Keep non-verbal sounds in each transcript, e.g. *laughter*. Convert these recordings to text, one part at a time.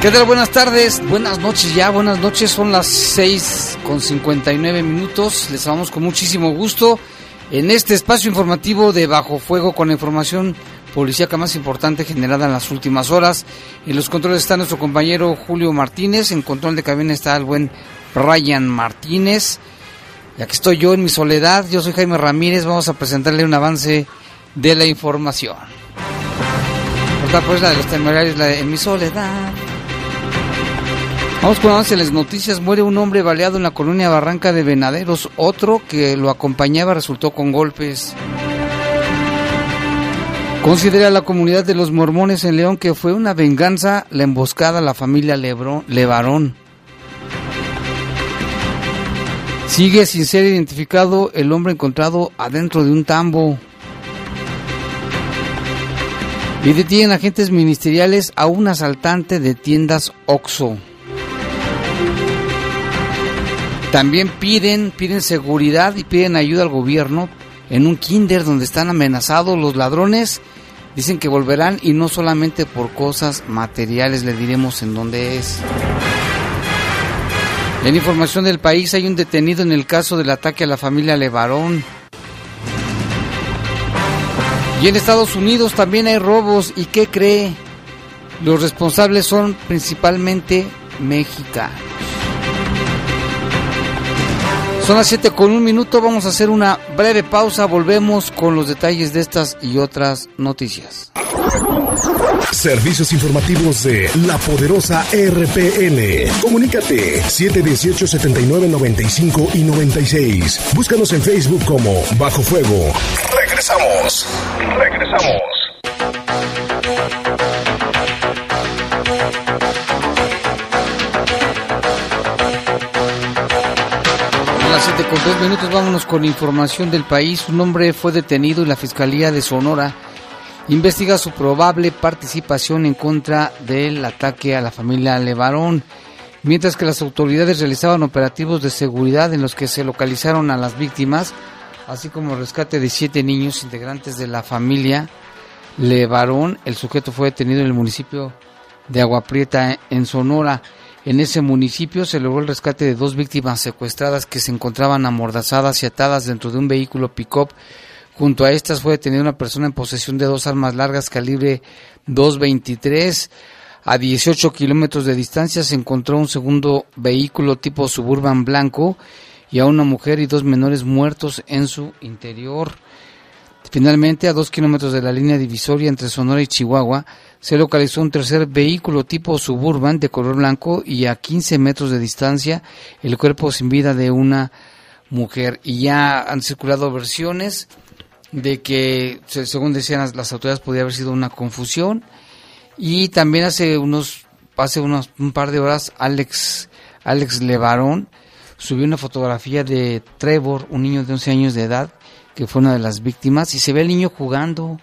¿Qué tal? Buenas tardes, buenas noches ya, buenas noches, son las 6 con 59 minutos, les saludamos con muchísimo gusto en este espacio informativo de Bajo Fuego con la información policíaca más importante generada en las últimas horas. En los controles está nuestro compañero Julio Martínez, en control de cabina está el buen Ryan Martínez, y aquí estoy yo en mi soledad, yo soy Jaime Ramírez, vamos a presentarle un avance de la información. Pues la de los temerarios, la de En mi soledad. Vamos con avance las noticias. Muere un hombre baleado en la colonia Barranca de Venaderos. Otro que lo acompañaba resultó con golpes. Considera la comunidad de los mormones en León que fue una venganza la emboscada a la familia Levarón. Sigue sin ser identificado el hombre encontrado adentro de un tambo. Y detienen agentes ministeriales a un asaltante de tiendas Oxo. También piden, piden seguridad y piden ayuda al gobierno en un kinder donde están amenazados los ladrones. Dicen que volverán y no solamente por cosas materiales, le diremos en dónde es. En información del país hay un detenido en el caso del ataque a la familia Levarón. Y en Estados Unidos también hay robos. ¿Y qué cree? Los responsables son principalmente mexicanos. Son las 7 con un minuto, vamos a hacer una breve pausa, volvemos con los detalles de estas y otras noticias. Servicios informativos de la poderosa RPN. Comunícate 718 79 95 y 96. Búscanos en Facebook como Bajo Fuego. Regresamos. Regresamos. Con dos minutos vámonos con información del país. Un hombre fue detenido y la Fiscalía de Sonora investiga su probable participación en contra del ataque a la familia Levarón, mientras que las autoridades realizaban operativos de seguridad en los que se localizaron a las víctimas, así como el rescate de siete niños integrantes de la familia Levarón. El sujeto fue detenido en el municipio de Agua Prieta, en Sonora. En ese municipio se logró el rescate de dos víctimas secuestradas que se encontraban amordazadas y atadas dentro de un vehículo pick-up. Junto a estas fue detenida una persona en posesión de dos armas largas calibre 223. A 18 kilómetros de distancia se encontró un segundo vehículo tipo suburban blanco y a una mujer y dos menores muertos en su interior. Finalmente, a dos kilómetros de la línea divisoria entre Sonora y Chihuahua, se localizó un tercer vehículo tipo suburban de color blanco y a 15 metros de distancia el cuerpo sin vida de una mujer. Y ya han circulado versiones de que, según decían las autoridades, podría haber sido una confusión. Y también hace unos, hace unos un par de horas, Alex, Alex Levarón subió una fotografía de Trevor, un niño de 11 años de edad, que fue una de las víctimas, y se ve el niño jugando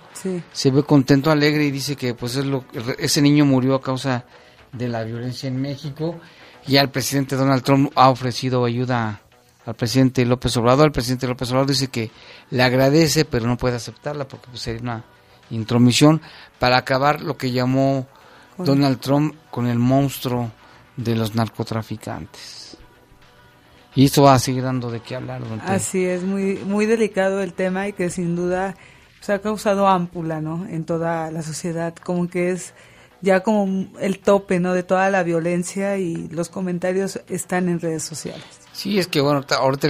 se ve contento, alegre y dice que pues es lo, ese niño murió a causa de la violencia en México. Y al presidente Donald Trump ha ofrecido ayuda al presidente López Obrador. El presidente López Obrador dice que le agradece, pero no puede aceptarla porque pues, sería una intromisión para acabar lo que llamó Donald Trump con el monstruo de los narcotraficantes. Y esto va a seguir dando de qué hablar. Así es, muy, muy delicado el tema y que sin duda se ha causado ámpula, ¿no? En toda la sociedad, como que es ya como el tope, ¿no? De toda la violencia y los comentarios están en redes sociales. Sí, es que bueno, ahorita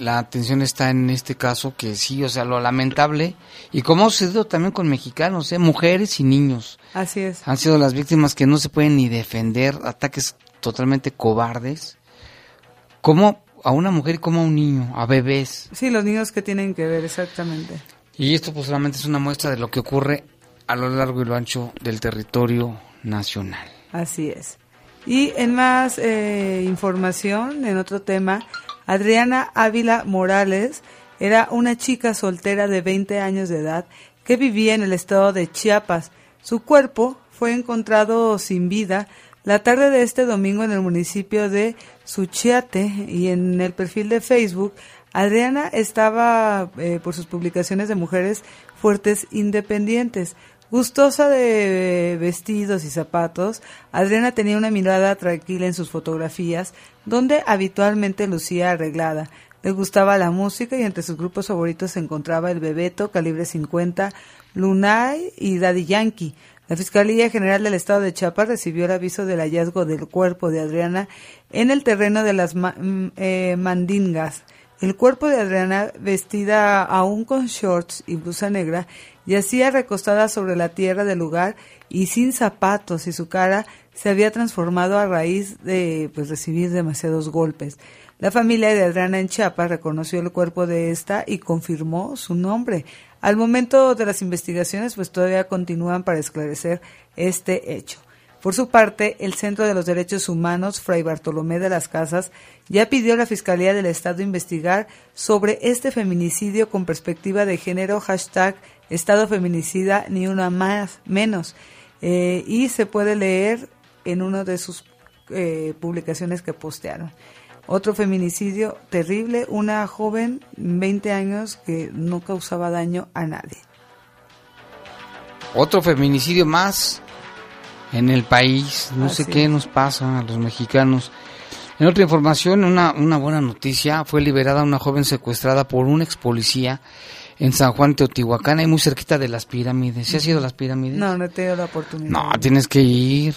la atención está en este caso que sí, o sea, lo lamentable y como ha sucedido también con mexicanos, ¿eh? mujeres y niños. Así es. Han sido las víctimas que no se pueden ni defender, ataques totalmente cobardes, como a una mujer como a un niño, a bebés. Sí, los niños que tienen que ver, exactamente. Y esto pues solamente es una muestra de lo que ocurre a lo largo y lo ancho del territorio nacional. Así es. Y en más eh, información, en otro tema, Adriana Ávila Morales era una chica soltera de 20 años de edad que vivía en el estado de Chiapas. Su cuerpo fue encontrado sin vida la tarde de este domingo en el municipio de Suchiate y en el perfil de Facebook, Adriana estaba eh, por sus publicaciones de mujeres fuertes independientes. Gustosa de vestidos y zapatos, Adriana tenía una mirada tranquila en sus fotografías, donde habitualmente lucía arreglada. Le gustaba la música y entre sus grupos favoritos se encontraba el Bebeto, Calibre 50, Lunay y Daddy Yankee. La Fiscalía General del Estado de Chiapas recibió el aviso del hallazgo del cuerpo de Adriana en el terreno de las mm, eh, Mandingas. El cuerpo de Adriana, vestida aún con shorts y blusa negra, yacía recostada sobre la tierra del lugar y sin zapatos y su cara se había transformado a raíz de pues, recibir demasiados golpes. La familia de Adriana en Chiapas reconoció el cuerpo de esta y confirmó su nombre. Al momento de las investigaciones, pues todavía continúan para esclarecer este hecho. Por su parte, el Centro de los Derechos Humanos, Fray Bartolomé de las Casas, ya pidió a la Fiscalía del Estado investigar sobre este feminicidio con perspectiva de género, hashtag Estado Feminicida, ni una más, menos. Eh, y se puede leer en una de sus eh, publicaciones que postearon. Otro feminicidio terrible, una joven, 20 años, que no causaba daño a nadie. Otro feminicidio más en el país. No sé qué nos pasa a los mexicanos. En otra información, una, una buena noticia, fue liberada una joven secuestrada por un ex policía en San Juan Teotihuacán, y muy cerquita de las pirámides. ¿Se ha ido a las pirámides? No, no he tenido la oportunidad. No, tienes que ir.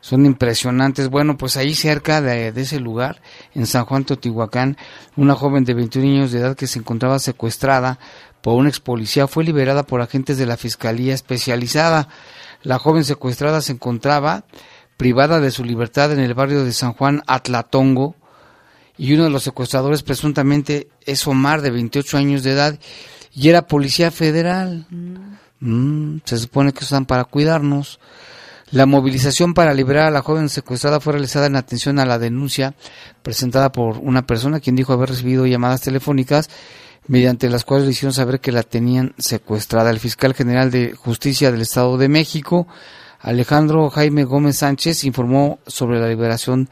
Son impresionantes. Bueno, pues ahí cerca de, ese lugar, en San Juan Teotihuacán, una joven de 21 años de edad que se encontraba secuestrada por un ex policía fue liberada por agentes de la Fiscalía Especializada. La joven secuestrada se encontraba privada de su libertad en el barrio de San Juan Atlatongo y uno de los secuestradores presuntamente es Omar de 28 años de edad y era policía federal. Mm. Mm, se supone que están para cuidarnos. La movilización para liberar a la joven secuestrada fue realizada en atención a la denuncia presentada por una persona quien dijo haber recibido llamadas telefónicas mediante las cuales le hicieron saber que la tenían secuestrada. El fiscal general de justicia del Estado de México, Alejandro Jaime Gómez Sánchez, informó sobre la liberación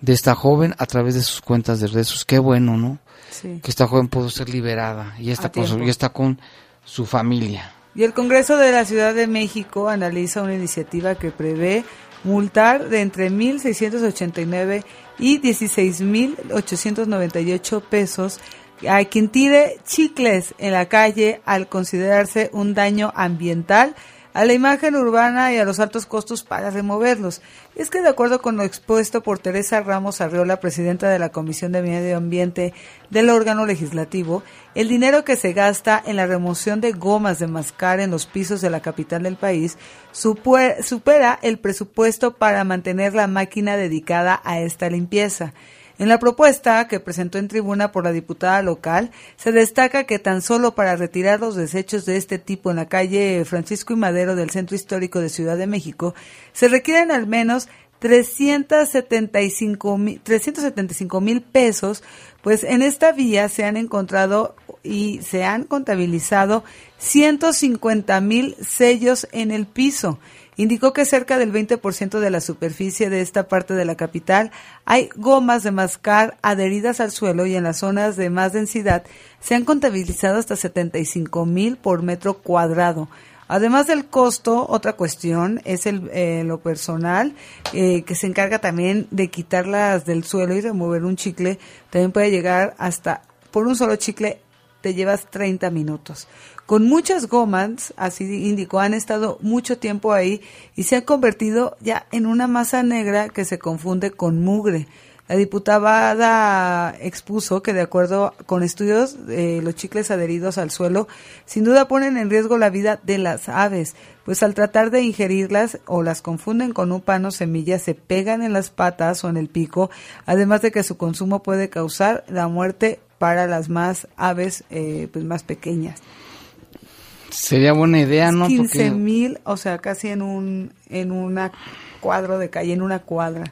de esta joven a través de sus cuentas de redes. Qué bueno, ¿no? Que esta joven pudo ser liberada y está, con y está con su familia. Y el Congreso de la Ciudad de México analiza una iniciativa que prevé multar de entre 1.689 y 16.898 pesos a quien tire chicles en la calle al considerarse un daño ambiental a la imagen urbana y a los altos costos para removerlos. Es que de acuerdo con lo expuesto por Teresa Ramos Arriola, presidenta de la Comisión de Medio Ambiente del órgano legislativo, el dinero que se gasta en la remoción de gomas de mascar en los pisos de la capital del país supera el presupuesto para mantener la máquina dedicada a esta limpieza. En la propuesta que presentó en tribuna por la diputada local, se destaca que tan solo para retirar los desechos de este tipo en la calle Francisco y Madero del Centro Histórico de Ciudad de México, se requieren al menos 375 mil, 375 mil pesos, pues en esta vía se han encontrado y se han contabilizado 150 mil sellos en el piso indicó que cerca del 20% de la superficie de esta parte de la capital hay gomas de mascar adheridas al suelo y en las zonas de más densidad se han contabilizado hasta 75 mil por metro cuadrado. Además del costo, otra cuestión es el, eh, lo personal, eh, que se encarga también de quitarlas del suelo y remover un chicle. También puede llegar hasta, por un solo chicle, te llevas 30 minutos con muchas gomas, así indicó, han estado mucho tiempo ahí y se han convertido ya en una masa negra que se confunde con mugre. La diputada expuso que de acuerdo con estudios, eh, los chicles adheridos al suelo sin duda ponen en riesgo la vida de las aves, pues al tratar de ingerirlas o las confunden con un pan o semillas se pegan en las patas o en el pico, además de que su consumo puede causar la muerte para las más aves eh, pues más pequeñas. Sería buena idea, ¿no? 15 mil, o sea, casi en un en una cuadro de calle, en una cuadra.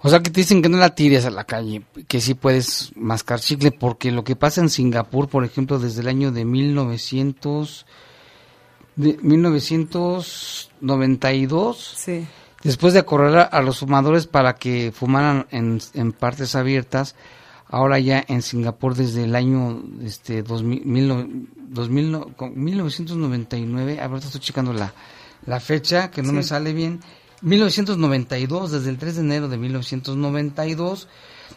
O sea, que te dicen que no la tires a la calle, que sí puedes mascar chicle, porque lo que pasa en Singapur, por ejemplo, desde el año de 1900, de 1992, Sí. después de acorralar a los fumadores para que fumaran en, en partes abiertas, ahora ya en Singapur desde el año este 2000, mil- 2000 no, con- 1999, ahorita estoy checando la, la fecha que no Sí. me sale bien, 1992, desde el 3 de enero de 1992,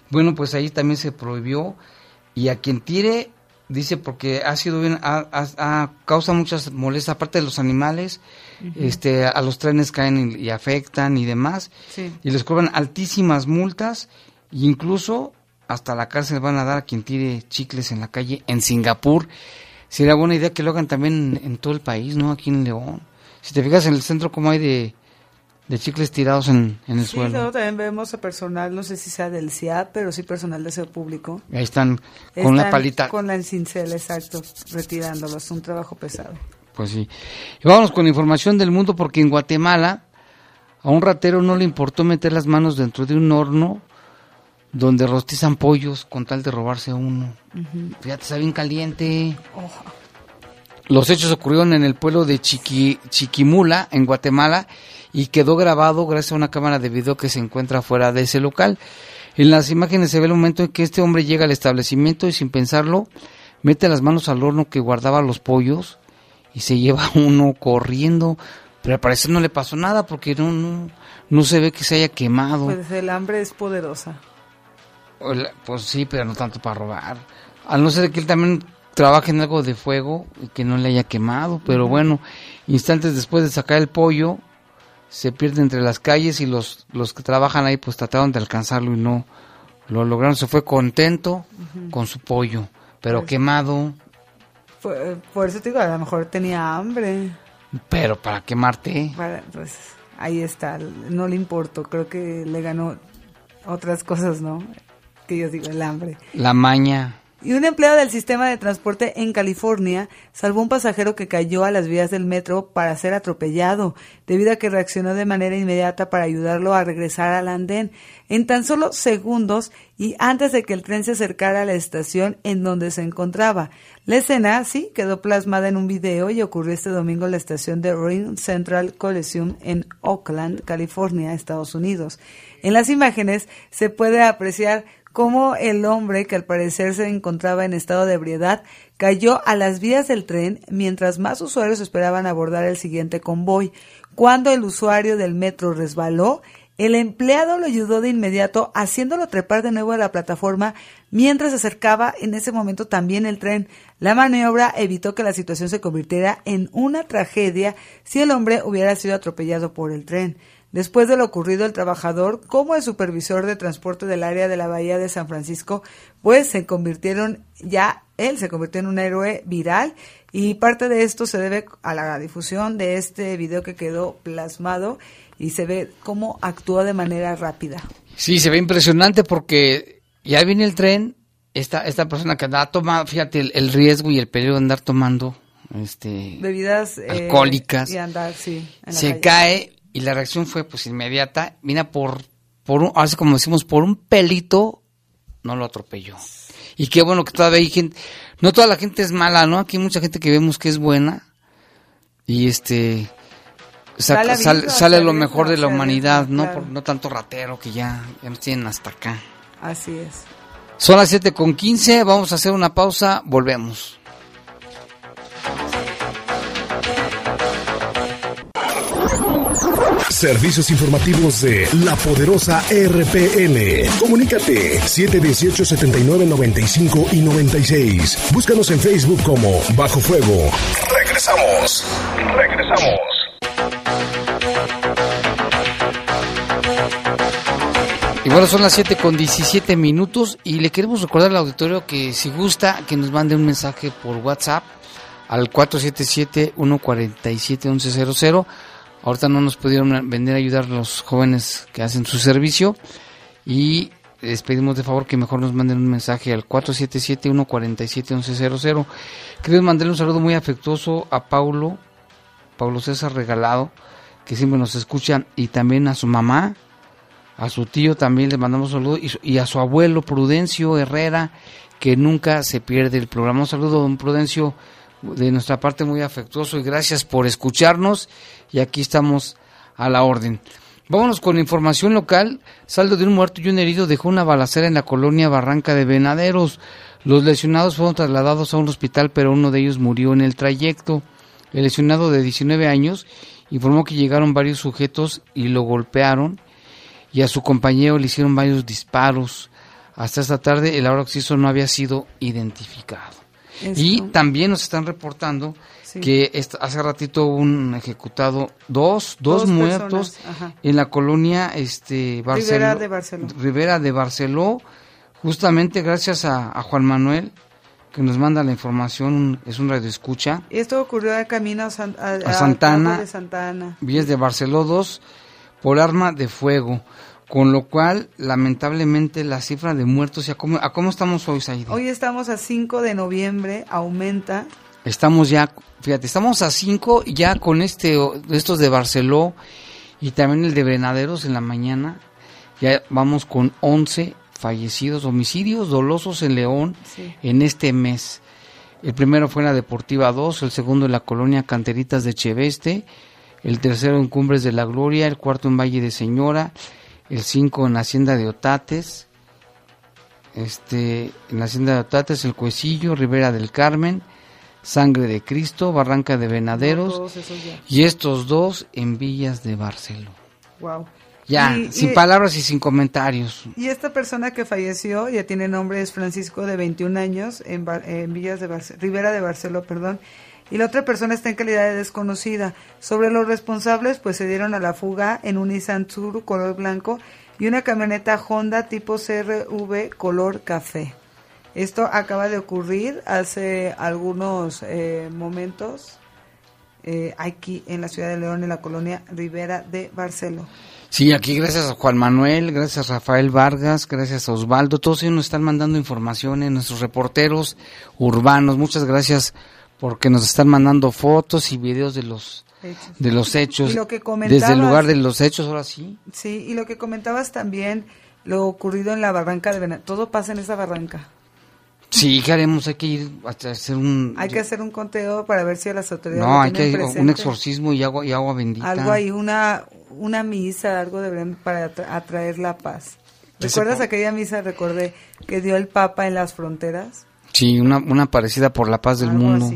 bueno, pues ahí también se prohibió. Y a quien tire, dice porque ha sido bien, ha, ha- ha- causa muchas molestias, aparte de los animales, este, a los trenes caen y, y afectan y demás, Sí. y les cobran altísimas multas, e incluso hasta la cárcel van a dar a quien tire chicles en la calle en Singapur. Sería buena idea que lo hagan también en, en todo el país, ¿no? Aquí en León. Si te fijas en el centro, como hay de, de chicles tirados en, en el Sí, suelo. también vemos a personal, no sé si sea del CIAP, pero sí personal de ese público. Ahí están con la Están palita. Con la cincel, exacto, retirándolos. Un trabajo pesado. Pues sí. Y vámonos con información del mundo porque en Guatemala a un ratero no le importó meter las manos dentro de un horno donde rostizan pollos con tal de robarse uno. Fíjate, está bien caliente. Los hechos ocurrieron en el pueblo de Chiqui- Chiquimula, en Guatemala, y quedó grabado gracias a una cámara de video que se encuentra fuera de ese local. En las imágenes se ve el momento en que este hombre llega al establecimiento y sin pensarlo mete las manos al horno que guardaba los pollos y se lleva *laughs* uno corriendo. Pero al parecer no le pasó nada porque no, no, no se ve que se haya quemado. Pues el hambre es poderosa. Pues sí, pero no tanto para robar. Al no ser que él también trabaje en algo de fuego y que no le haya quemado. Pero bueno, instantes después de sacar el pollo, se pierde entre las calles y los, los que trabajan ahí pues trataron de alcanzarlo y no lo lograron. Se fue contento con su pollo, pero Pues- quemado. Por, por eso te digo, a lo mejor tenía hambre. Pero para quemarte. Para- pues ahí está, no le importó. Creo que le ganó otras cosas, ¿no? Que yo digo, el hambre. La maña. Y un empleado del sistema de transporte en California salvó a un pasajero que cayó a las vías del metro para ser atropellado, debido a que reaccionó de manera inmediata para ayudarlo a regresar al andén en tan solo segundos y antes de que el tren se acercara a la estación en donde se encontraba. La escena, sí, quedó plasmada en un video y ocurrió este domingo en la estación de Ring Central Coliseum en Oakland, California, Estados Unidos. En las imágenes se puede apreciar cómo el hombre, que al parecer se encontraba en estado de ebriedad, cayó a las vías del tren mientras más usuarios esperaban abordar el siguiente convoy. Cuando el usuario del metro resbaló, el empleado lo ayudó de inmediato, haciéndolo trepar de nuevo a la plataforma mientras acercaba en ese momento también el tren. La maniobra evitó que la situación se convirtiera en una tragedia si el hombre hubiera sido atropellado por el tren. Después de lo ocurrido, el trabajador, como el supervisor de transporte del área de la Bahía de San Francisco, pues se convirtieron ya, él se convirtió en un héroe viral y parte de esto se debe a la difusión de este video que quedó plasmado y se ve cómo actuó de manera rápida. Sí, se ve impresionante porque ya viene el tren, esta, esta persona que andaba tomando, fíjate el, el riesgo y el peligro de andar tomando este Bebidas eh, Alcohólicas. y andar, sí. en la se calle. cae y la reacción fue pues inmediata, viene por, por un, así como decimos, por un pelito, no lo atropelló. Y qué bueno que todavía hay gente, no toda la gente es mala, ¿no? Aquí hay mucha gente que vemos que es buena y este saca- Sale sale, lo mejor de la humanidad, no, claro. Por- no tanto ratero que ya, ya nos tienen hasta acá. Así es. Son las 7 con 15, vamos a hacer una pausa, volvemos. Servicios informativos de la poderosa RPN. Comunícate 718 79 95 y 96. Búscanos en Facebook como Bajo Fuego. Regresamos. Regresamos. Y bueno, son las 7 con 17 minutos y le queremos recordar al auditorio que si gusta que nos mande un mensaje por WhatsApp al 477-147-1100. Ahorita no nos pudieron venir a ayudar los jóvenes que hacen su servicio y les pedimos de favor que mejor nos manden un mensaje al 477-147-1100. Queremos mandarle un saludo muy afectuoso a Paulo, Paulo César Regalado, que siempre nos escucha, y también a su mamá, a su tío también le mandamos un saludo y, a su abuelo Prudencio Herrera, que nunca se pierde el programa. Un saludo, don Prudencio, de nuestra parte muy afectuoso y gracias por escucharnos y aquí estamos a la orden. Vámonos con información local. Saldo de un muerto y un herido dejó una balacera en la colonia Barranca de Venaderos. Los lesionados fueron trasladados a un hospital, pero uno de ellos murió en el trayecto. El lesionado de 19 años informó que llegaron varios sujetos y lo golpearon y a su compañero le hicieron varios disparos. Hasta esta tarde el ahora no había sido identificado. Y también nos están reportando que hace ratito un ejecutado dos, dos, muertos en la colonia este Rivera de Barceló. Rivera de Barceló, justamente gracias a, Juan Manuel que nos manda la información, es un radio escucha. Esto ocurrió de camino a, a, Santana, de Santa Villas de Barceló 2 por arma de fuego. Con lo cual, lamentablemente, la cifra de muertos, ¿a cómo, ¿a cómo estamos hoy, Said? Hoy estamos a 5 de noviembre, aumenta. Estamos ya, fíjate, estamos a 5 ya con este, estos de Barceló y también el de Venaderos en la mañana. Ya vamos con 11 fallecidos, homicidios dolosos en León en este mes. El primero fue en la Deportiva 2, el segundo en la colonia Canteritas de Cheveste, el tercero en Cumbres de la Gloria, el cuarto en Valle de Señora, el 5 en Hacienda de Otates, este, en la Hacienda de Otates, el Cuecillo, Rivera del Carmen, Sangre de Cristo, Barranca de Venaderos, y estos dos en Villas de Barcelona. Wow. Ya, sin palabras y sin comentarios. Y esta persona que falleció, ya tiene nombre, es Francisco de 21 años, en, en Villas de Barcelona, Rivera de Barcelona, perdón, y la otra persona está en calidad de desconocida. Sobre los responsables, pues se dieron a la fuga en un Nissan Tsuru color blanco y una camioneta Honda tipo CRV color café. Esto acaba de ocurrir hace algunos eh, momentos eh, aquí en la ciudad de León, en la colonia Rivera de Barcelona. Sí, aquí gracias a Juan Manuel, gracias a Rafael Vargas, gracias a Osvaldo, todos ellos nos están mandando informaciones, nuestros reporteros urbanos, muchas gracias porque nos están mandando fotos y videos de los hechos. de los hechos. Desde el lugar de los hechos ahora sí. Sí y lo que comentabas también lo ocurrido en la barranca de todo pasa en esa barranca sí qué haremos hay que ir a hacer un hay que hacer un conteo para ver si las autoridades no hay que un exorcismo y agua y agua bendita algo ahí una una misa algo deberían para atraer la paz ¿Recuerdas aquella misa, recordé, que dio el Papa en las fronteras? Sí, una, una parecida por la paz del mundo.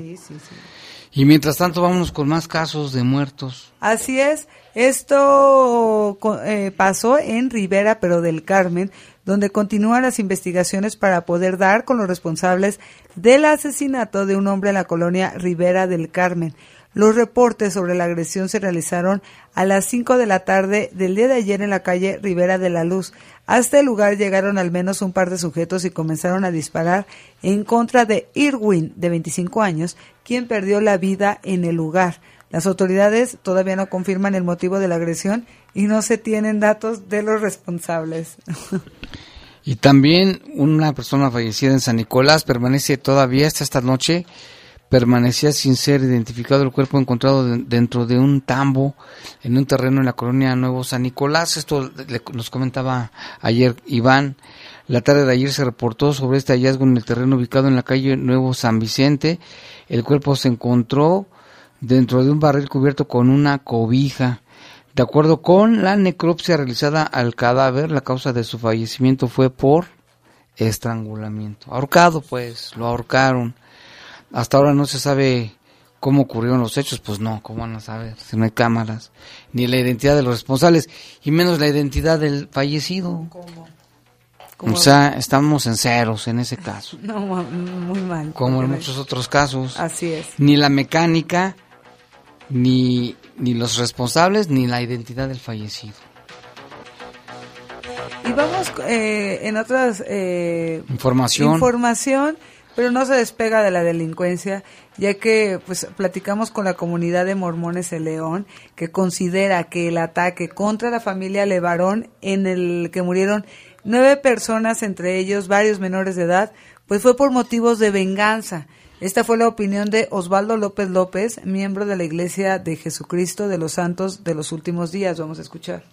Y mientras tanto vámonos con más casos de muertos. Así es, esto eh, pasó en Rivera, pero del Carmen, donde continúan las investigaciones para poder dar con los responsables del asesinato de un hombre en la colonia Rivera del Carmen. Los reportes sobre la agresión se realizaron a las 5 de la tarde del día de ayer en la calle Rivera de la Luz. Hasta el lugar llegaron al menos un par de sujetos y comenzaron a disparar en contra de Irwin, de 25 años, quien perdió la vida en el lugar. Las autoridades todavía no confirman el motivo de la agresión y no se tienen datos de los responsables. Y también una persona fallecida en San Nicolás permanece todavía hasta esta noche permanecía sin ser identificado el cuerpo encontrado dentro de un tambo en un terreno en la colonia Nuevo San Nicolás. Esto nos comentaba ayer Iván. La tarde de ayer se reportó sobre este hallazgo en el terreno ubicado en la calle Nuevo San Vicente. El cuerpo se encontró dentro de un barril cubierto con una cobija. De acuerdo con la necropsia realizada al cadáver, la causa de su fallecimiento fue por estrangulamiento. Ahorcado, pues, lo ahorcaron. Hasta ahora no se sabe cómo ocurrieron los hechos, pues no, ¿cómo van a saber? Si no hay cámaras, ni la identidad de los responsables, y menos la identidad del fallecido. ¿Cómo? O sea, estamos en ceros en ese caso. *laughs* No, muy mal. Como en muchos otros casos. Así es. Ni la mecánica, ni, ni los responsables, ni la identidad del fallecido. Y vamos eh, en otras eh, información. información, pero no se despega de la delincuencia, ya que pues platicamos con la comunidad de mormones de León, que considera que el ataque contra la familia Levarón, en el que murieron nueve personas, entre ellos varios menores de edad, pues fue por motivos de venganza. Esta fue la opinión de Osvaldo López López, miembro de la Iglesia de Jesucristo de los Santos de los Últimos Días. Vamos a escuchar.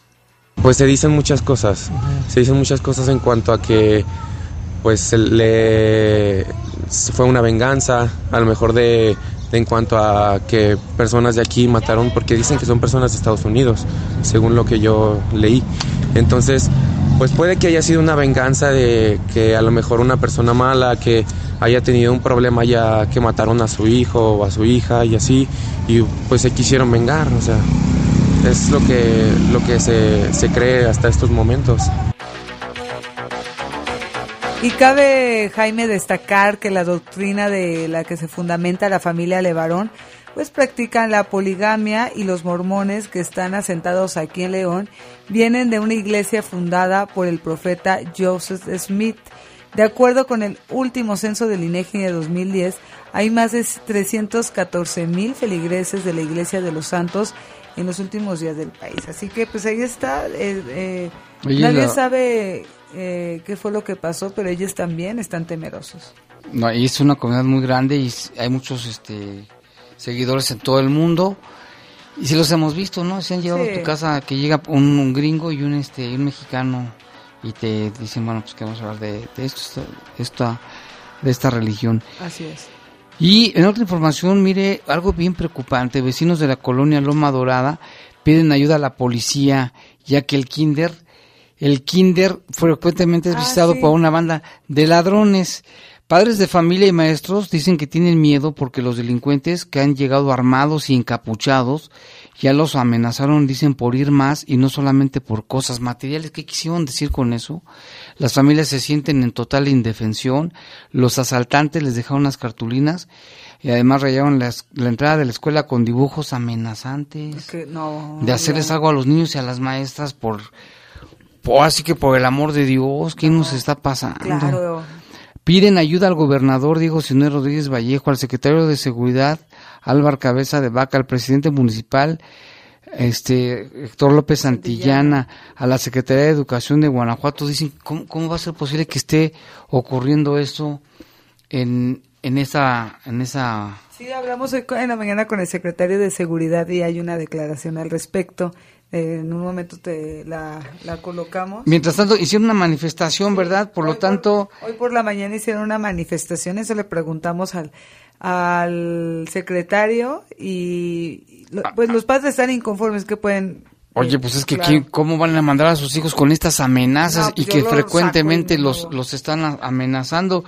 Pues se dicen muchas cosas, se dicen muchas cosas en cuanto a que pues le fue una venganza, a lo mejor de, en cuanto a que personas de aquí mataron, porque dicen que son personas de Estados Unidos, según lo que yo leí. Entonces, pues puede que haya sido una venganza de que a lo mejor una persona mala que haya tenido un problema ya que mataron a su hijo o a su hija y así, y pues se quisieron vengar, o sea, es lo que, lo que se, se cree hasta estos momentos. Y cabe, Jaime, destacar que la doctrina de la que se fundamenta la familia Levarón, pues practican la poligamia y los mormones que están asentados aquí en León vienen de una iglesia fundada por el profeta Joseph Smith. De acuerdo con el último censo del INEGI de 2010, hay más de 314 mil feligreses de la Iglesia de los Santos en los últimos días del país. Así que pues ahí está. Eh, eh, nadie sabe eh, qué fue lo que pasó, pero ellos también están temerosos. No, y es una comunidad muy grande y hay muchos este, seguidores en todo el mundo. Y si los hemos visto, ¿no? Se han llevado a tu casa que llega un, gringo y un este un mexicano y te dicen, bueno, pues que vamos a hablar de, esto, esta, de esta religión. Así es. Y en otra información, mire, algo bien preocupante, vecinos de la colonia Loma Dorada piden ayuda a la policía, ya que el kinder el kinder frecuentemente es ah, visitado por una banda de ladrones. Padres de familia y maestros dicen que tienen miedo porque los delincuentes que han llegado armados y encapuchados ya los amenazaron, dicen, por ir más y no solamente por cosas materiales. ¿Qué quisieron decir con eso? Las familias se sienten en total indefensión, los asaltantes les dejaron las cartulinas y además rayaron la entrada de la escuela con dibujos amenazantes de hacerles algo a los niños y a las maestras por así que por el amor de Dios, ¿qué nos está pasando? Piden ayuda al gobernador Diego Sinue Rodríguez Vallejo, al secretario de Seguridad Álvaro Cabeza de Vaca, al presidente municipal este Héctor López Santillana, a la Secretaría de Educación de Guanajuato, dicen, ¿cómo, cómo va a ser posible que esté ocurriendo esto en, en esa... En esa... Sí, hablamos en la mañana con el secretario de Seguridad y hay una declaración al respecto en un momento te la, colocamos. Mientras tanto, hicieron una manifestación, ¿verdad? Por lo tanto... hoy por la mañana hicieron una manifestación, eso le preguntamos al, al secretario y pues los padres están inconformes, ¿qué pueden Oye, pues es que ¿cómo van a mandar a sus hijos con estas amenazas y que frecuentemente los, los están amenazando?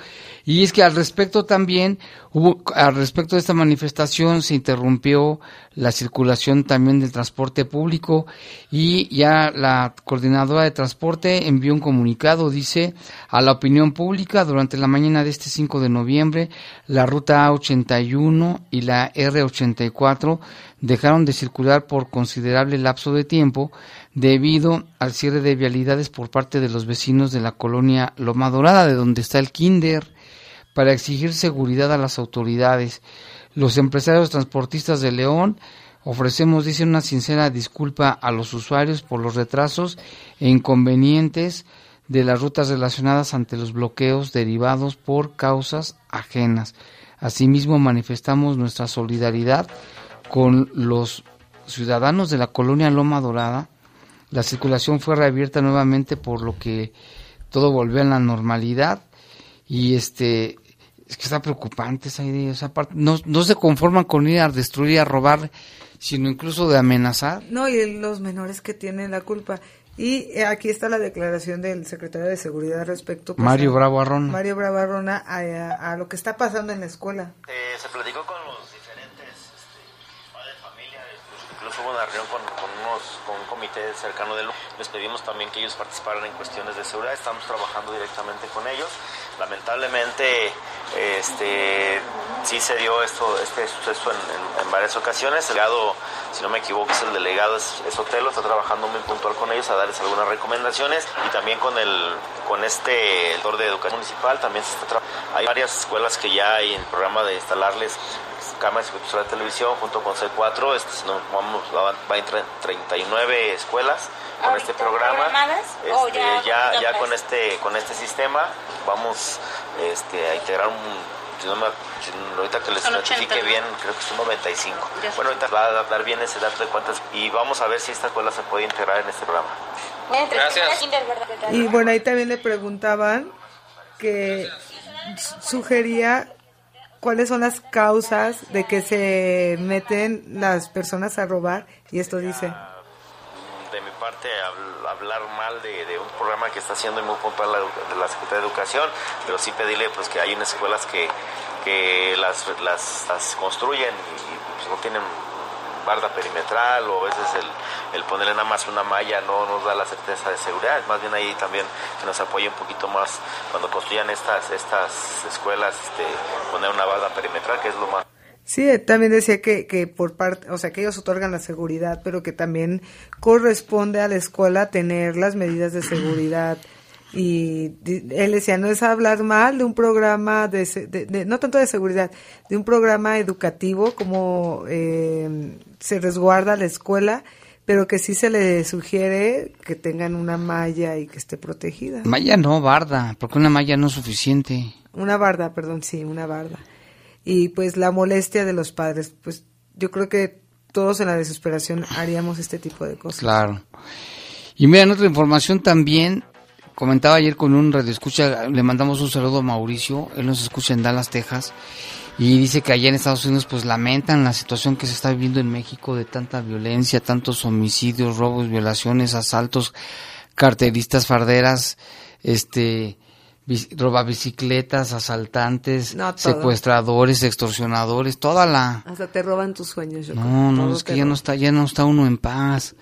Y es que al respecto también, hubo, al respecto de esta manifestación se interrumpió la circulación también del transporte público y ya la coordinadora de transporte envió un comunicado, dice, a la opinión pública durante la mañana de este 5 de noviembre, la ruta A81 y la R84 dejaron de circular por considerable lapso de tiempo debido al cierre de vialidades por parte de los vecinos de la colonia Loma Dorada, de donde está el Kinder, para exigir seguridad a las autoridades. Los empresarios transportistas de León ofrecemos, dice, una sincera disculpa a los usuarios por los retrasos e inconvenientes de las rutas relacionadas ante los bloqueos derivados por causas ajenas. Asimismo, manifestamos nuestra solidaridad con los ciudadanos de la colonia Loma Dorada. La circulación fue reabierta nuevamente por lo que todo volvió a la normalidad y este es que está preocupante esa idea, esa parte. No, no se conforman con ir a destruir, a robar, sino incluso de amenazar. No, y los menores que tienen la culpa. Y eh, aquí está la declaración del secretario de Seguridad respecto pues, Mario Bravo Arrona. Mario Bravo Arrona a, lo que está pasando en la escuela. Eh, se platicó con los hubo una reunión con, comité cercano de Les pedimos también que ellos participaran en cuestiones de seguridad. Estamos trabajando directamente con ellos. Lamentablemente, este, sí se dio esto, este suceso en, varias ocasiones. El legado si no me equivoco es el delegado, es, es Otelo, está trabajando muy puntual con ellos a darles algunas recomendaciones y también con el con este el de educación municipal también se está hay varias escuelas que ya hay en programa de instalarles cámaras de televisión junto con C4, este, no, vamos, va, va en 39 escuelas con este programa. Este, ya, ya, con este con este sistema vamos este, a integrar un si no me, ahorita que les notifique bien, creo que son 95. Bueno, ahorita va a dar bien ese dato de cuántas y vamos a ver si esta escuela se puede integrar en este programa. Gracias. Y bueno, ahí también le preguntaban que sugería cuáles son las causas de que se meten las personas a robar y esto dice. de mi parte hablar mal de, un programa que está haciendo muy puntual la, de la Secretaría de Educación, pero sí pedirle pues que hay unas escuelas que, que las, las, construyen y pues, no tienen barda perimetral o a veces el, el, ponerle nada más una malla no nos da la certeza de seguridad, más bien ahí también que nos apoye un poquito más cuando construyan estas, estas escuelas, este, poner una barda perimetral, que es lo más Sí, también decía que, que por parte, o sea, que ellos otorgan la seguridad, pero que también corresponde a la escuela tener las medidas de seguridad. Y él decía, no es hablar mal de un programa, de, no tanto de seguridad, de un programa educativo como eh, se resguarda la escuela, pero que sí se le sugiere que tengan una malla y que esté protegida. Malla no, barda, porque una malla no es suficiente. Una barda, perdón, sí, una barda y pues la molestia de los padres. Pues yo creo que todos en la desesperación haríamos este tipo de cosas. Claro. Y mira, otra información también, comentaba ayer con un radio escucha, le mandamos un saludo a Mauricio, él nos escucha en Dallas, Texas, y dice que allá en Estados Unidos pues lamentan la situación que se está viviendo en México de tanta violencia, tantos homicidios, robos, violaciones, asaltos, carteristas, farderas, este, roba bicicletas, asaltantes, secuestradores, extorsionadores, toda la... Hasta te roban tus sueños. Yo no, no, es que ya no está, ya no está uno en paz.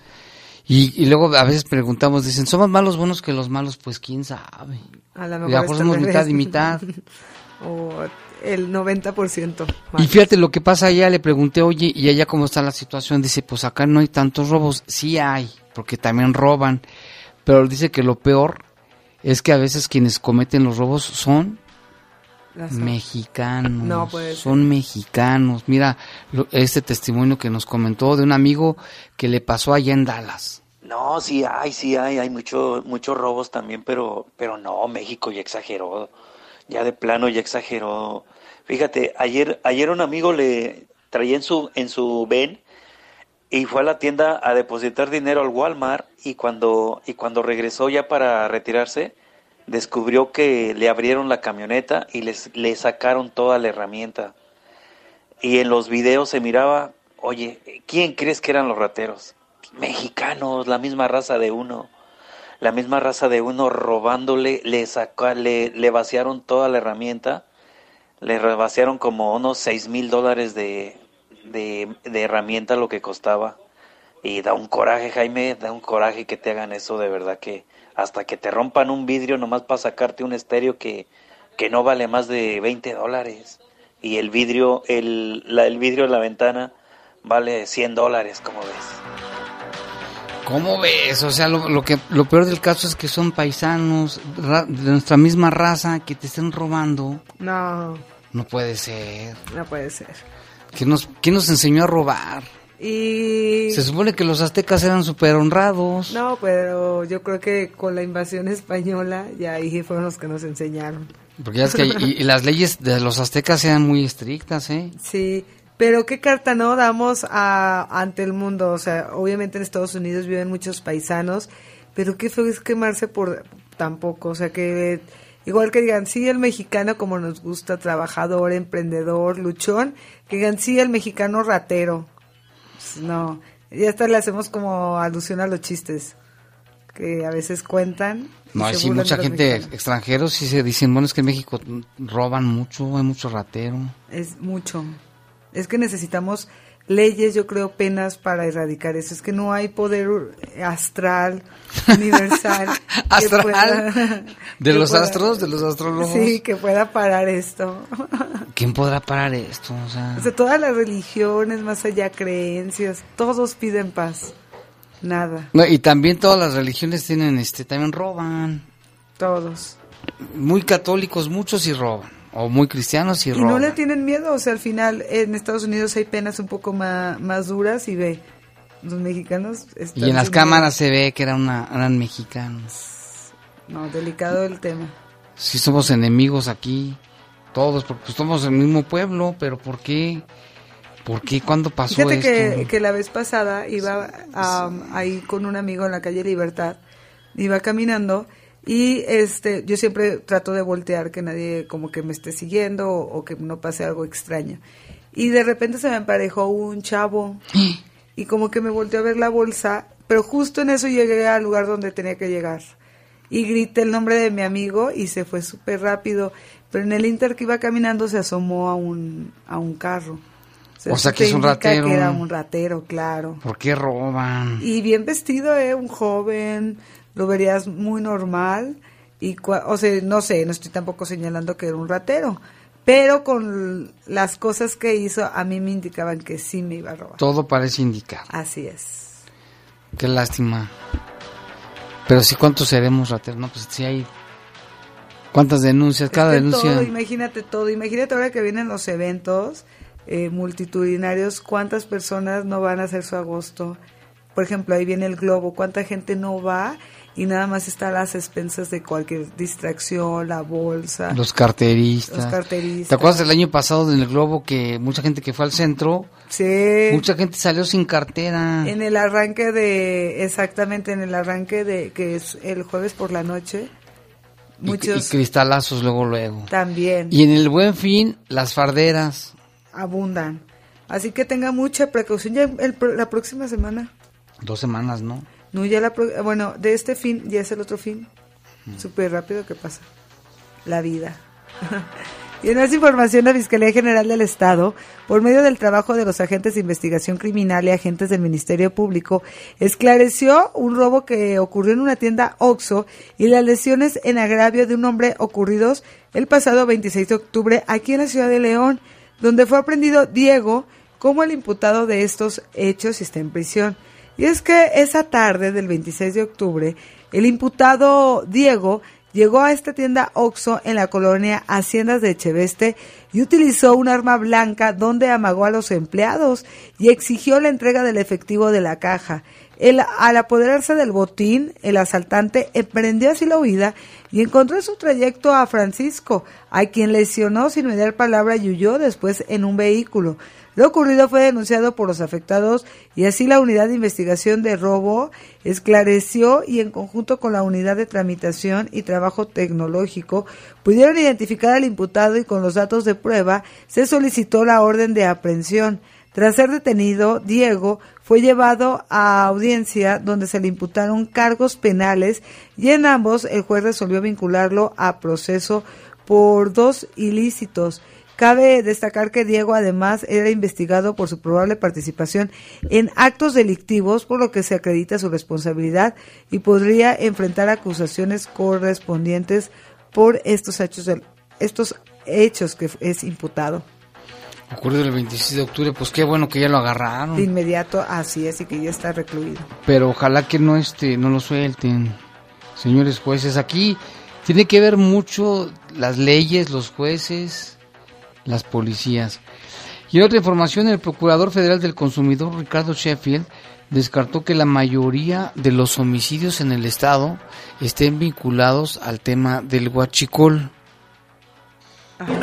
Y, y, luego a veces preguntamos, dicen, ¿somos malos buenos que los malos? Pues quién sabe. A lo mejor, somos mitad y mitad. *laughs* o el 90%. Y fíjate lo que pasa allá, le pregunté, oye, ¿y allá cómo está la situación? Dice, pues acá no hay tantos robos. Sí hay, porque también roban. Pero dice que lo peor es que a veces quienes cometen los robos son mexicanos. No puede Son mexicanos. Mira este testimonio que nos comentó de un amigo que le pasó allá en Dallas. No, sí hay, sí hay, hay mucho, muchos robos también, pero, pero no, México ya exageró, ya de plano ya exageró. Fíjate, ayer, ayer un amigo le traía en su, en su ven y fue a la tienda a depositar dinero al Walmart y cuando, y cuando regresó ya para retirarse, descubrió que le abrieron la camioneta y les, le sacaron toda la herramienta. Y en los videos se miraba, oye, ¿quién crees que eran los rateros? Mexicanos, la misma raza de uno. La misma raza de uno robándole, le, sacó, le, le vaciaron toda la herramienta, le vaciaron como unos seis mil dólares de, de, herramienta lo que costaba. Y da un coraje, Jaime, da un coraje que te hagan eso de verdad que hasta que te rompan un vidrio nomás para sacarte un estéreo que, que no vale más de 20 dólares. Y el vidrio, el, la, el vidrio de la ventana vale 100 dólares, como ves. ¿Cómo ves? O sea, lo, lo, que, lo peor del caso es que son paisanos de nuestra misma raza que te estén robando. No. No puede ser. No puede ser. ¿Quién nos, nos enseñó a robar? Y... Se supone que los aztecas eran súper honrados. No, pero yo creo que con la invasión española ya ahí fueron los que nos enseñaron. Porque ya es que y, las leyes de los aztecas eran muy estrictas, ¿eh? Sí, pero qué carta no damos a, ante el mundo. O sea, obviamente en Estados Unidos viven muchos paisanos, pero qué feo es quemarse por tampoco. O sea, que Igual que digan, sí, el mexicano como nos gusta, trabajador, emprendedor, luchón, que digan, sí, el mexicano ratero. No, ya hasta le hacemos como alusión a los chistes que a veces cuentan. No, hay sí, mucha gente extranjera sí se dicen, bueno, es que en México roban mucho, hay mucho ratero. Es mucho. Es que necesitamos leyes, yo creo, penas para erradicar eso. Es que no hay poder astral, universal. *laughs* ¿Astral? ¿De los astros? ¿De los astrólogos? Sí, que pueda parar esto. ¿Quién podrá parar esto? O sea... o sea, todas las religiones, más allá creencias, todos piden paz. Nada. No, y también todas las religiones tienen, este, también roban. Todos. Muy católicos, muchos y roban. O muy cristianos y, y no le tienen miedo, o sea, al final en Estados Unidos hay penas un poco más, más duras y ve, los mexicanos... Están Y en las cámaras se ve que era una, eran mexicanos. No, delicado el tema. Si somos enemigos aquí, todos, porque somos el mismo pueblo, pero ¿por qué? ¿Por qué? ¿Cuándo pasó Fíjate esto? que, que la vez pasada iba am, ahí con un amigo en la calle Libertad, iba caminando y este yo siempre trato de voltear que nadie como que me esté siguiendo o, o que no pase algo extraño. Y de repente se me emparejó un chavo *gasps* y como que me volteó a ver la bolsa, pero justo en eso llegué al lugar donde tenía que llegar. Y grité el nombre de mi amigo y se fue súper rápido, pero en el inter que iba caminando se asomó a un, a un carro. O sea que es un ratero. Que era un ratero, claro. ¿Por qué roban? Y bien vestido, ¿eh? Un joven, lo verías muy normal. Y, o sea, no sé, no estoy tampoco señalando que era un ratero. Pero con las cosas que hizo, a mí me indicaban que sí me iba a robar. Todo parece indicar. Así es. Qué lástima. Pero sí, ¿cuántos seremos rateros? No, pues sí hay... ¿Cuántas denuncias? Cada Es que denuncia... todo, imagínate todo. Imagínate ahora que vienen los eventos eh, multitudinarios, cuántas personas no van a hacer su agosto. Por ejemplo, ahí viene el globo, cuánta gente no va y nada más está a las expensas de cualquier distracción, la bolsa. Los carteristas. Los carteristas. ¿Te acuerdas del año pasado en el Globo que mucha gente que fue al centro, Sí. mucha gente salió sin cartera? En el arranque de, exactamente en el arranque de, que es el jueves por la noche, muchos y, cristalazos luego, luego. también Y en el Buen Fin, las farderas. abundan. Así que tenga mucha precaución ya el la próxima semana. Dos semanas, ¿no? No, ya la, pro- bueno, de este fin ya es el otro fin. Súper rápido que pasa. La vida. *laughs* y en más información, la Fiscalía General del Estado, por medio del trabajo de los agentes de investigación criminal y agentes del Ministerio Público, esclareció un robo que ocurrió en una tienda OXO y las lesiones en agravio de un hombre ocurridos el pasado 26 de octubre aquí en la ciudad de León, donde fue aprendido Diego como el imputado de estos hechos y está en prisión. Y es que esa tarde del 26 de octubre, el imputado Diego llegó a esta tienda Oxo en la colonia Haciendas de Echeveste y utilizó un arma blanca donde amagó a los empleados y exigió la entrega del efectivo de la caja. Al apoderarse del botín, el asaltante emprendió así la huida y encontró en su trayecto a Francisco, a quien lesionó sin mediar palabra y huyó después en un vehículo. Lo ocurrido fue denunciado por los afectados y así la unidad de investigación de robo esclareció y en conjunto con la unidad de tramitación y trabajo tecnológico pudieron identificar al imputado y con los datos de prueba se solicitó la orden de aprehensión. Tras ser detenido, Diego fue llevado a audiencia donde se le imputaron cargos penales y en ambos el juez resolvió vincularlo a proceso por dos ilícitos. Cabe destacar que Diego además era investigado por su probable participación en actos delictivos, por lo que se acredita su responsabilidad y podría enfrentar acusaciones correspondientes por estos hechos, estos hechos que es imputado. Ocurrido el 26 de octubre, pues qué bueno que ya lo agarraron. De inmediato, así es, y que ya está recluido. Pero ojalá que no este, no lo suelten. Señores jueces, aquí tiene que ver mucho las leyes, los jueces, las policías. Y en otra información, el Procurador Federal del Consumidor, Ricardo Sheffield, descartó que la mayoría de los homicidios en el Estado estén vinculados al tema del huachicol.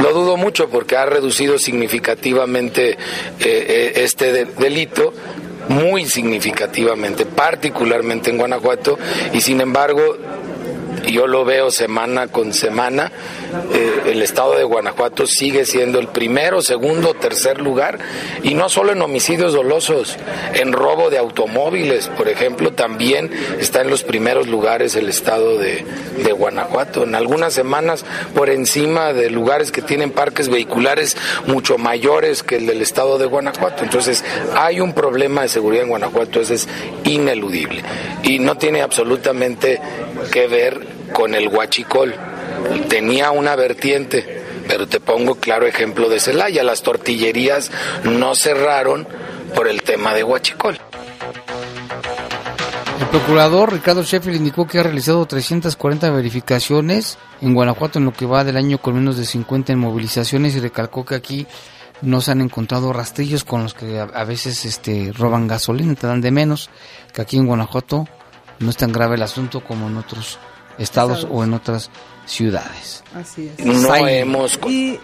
Lo dudo mucho porque ha reducido significativamente eh, eh, este de- delito, muy significativamente, particularmente en Guanajuato, y sin embargo, yo lo veo semana con semana, eh, el estado de Guanajuato sigue siendo el primero, segundo, tercer lugar, y no solo en homicidios dolosos, en robo de automóviles, por ejemplo, también está en los primeros lugares el estado de, de Guanajuato. En algunas semanas por encima de lugares que tienen parques vehiculares mucho mayores que el del estado de Guanajuato. Entonces, hay un problema de seguridad en Guanajuato, ese es ineludible. Y no tiene absolutamente que ver con el huachicol. Tenía una vertiente, pero te pongo claro ejemplo de Celaya. Las tortillerías no cerraron por el tema de huachicol. El procurador Ricardo Sheffield indicó que ha realizado 340 verificaciones en Guanajuato en lo que va del año con menos de 50 en movilizaciones y recalcó que aquí no se han encontrado rastrillos con los que a, veces este roban gasolina, te dan de menos, que aquí en Guanajuato no es tan grave el asunto como en otros estados o en otras ciudades. Así es. No hemos... Y,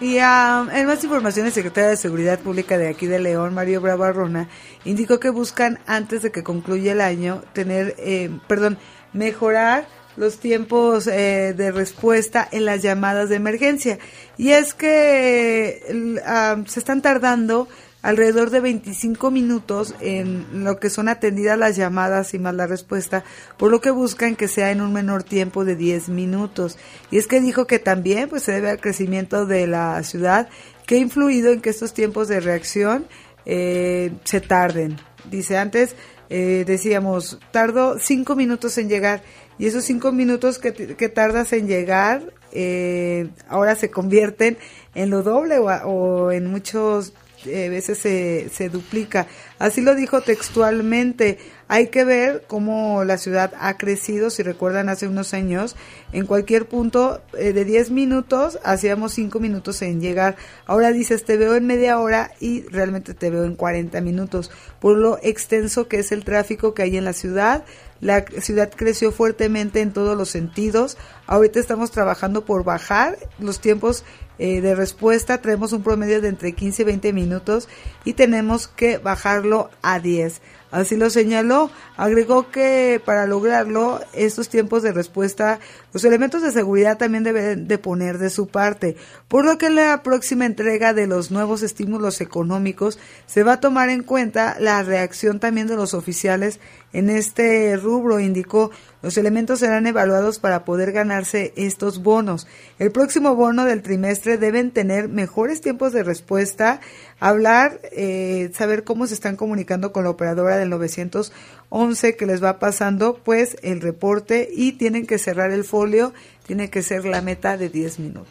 y um, en más información, el secretario de Seguridad Pública de aquí de León, Mario Bravarrona, indicó que buscan, antes de que concluya el año, tener, eh, perdón, mejorar los tiempos eh, de respuesta en las llamadas de emergencia. Y es que um, se están tardando alrededor de 25 minutos en lo que son atendidas las llamadas y más la respuesta, por lo que buscan que sea en un menor tiempo de 10 minutos. Y es que dijo que también pues se debe al crecimiento de la ciudad que ha influido en que estos tiempos de reacción eh, se tarden. Dice antes, eh, decíamos, tardo 5 minutos en llegar y esos 5 minutos que, que, tardas en llegar eh, ahora se convierten en lo doble o, o en muchos eh, veces se, se duplica. Así lo dijo textualmente. Hay que ver cómo la ciudad ha crecido. Si recuerdan, hace unos años, en cualquier punto eh, de 10 minutos hacíamos 5 minutos en llegar. Ahora dices, te veo en media hora y realmente te veo en 40 minutos. Por lo extenso que es el tráfico que hay en la ciudad. La ciudad creció fuertemente en todos los sentidos. Ahorita estamos trabajando por bajar los tiempos eh, de respuesta. Traemos un promedio de entre 15 y 20 minutos y tenemos que bajarlo a 10. Así lo señaló. Agregó que para lograrlo, estos tiempos de respuesta, los elementos de seguridad también deben de poner de su parte, por lo que en la próxima entrega de los nuevos estímulos económicos se va a tomar en cuenta la reacción también de los oficiales en este rubro, indicó. Los elementos serán evaluados para poder ganarse estos bonos. El próximo bono del trimestre deben tener mejores tiempos de respuesta, hablar, eh, saber cómo se están comunicando con la operadora del 911 que les va pasando pues el reporte y tienen que cerrar el folio, tiene que ser la meta de 10 minutos.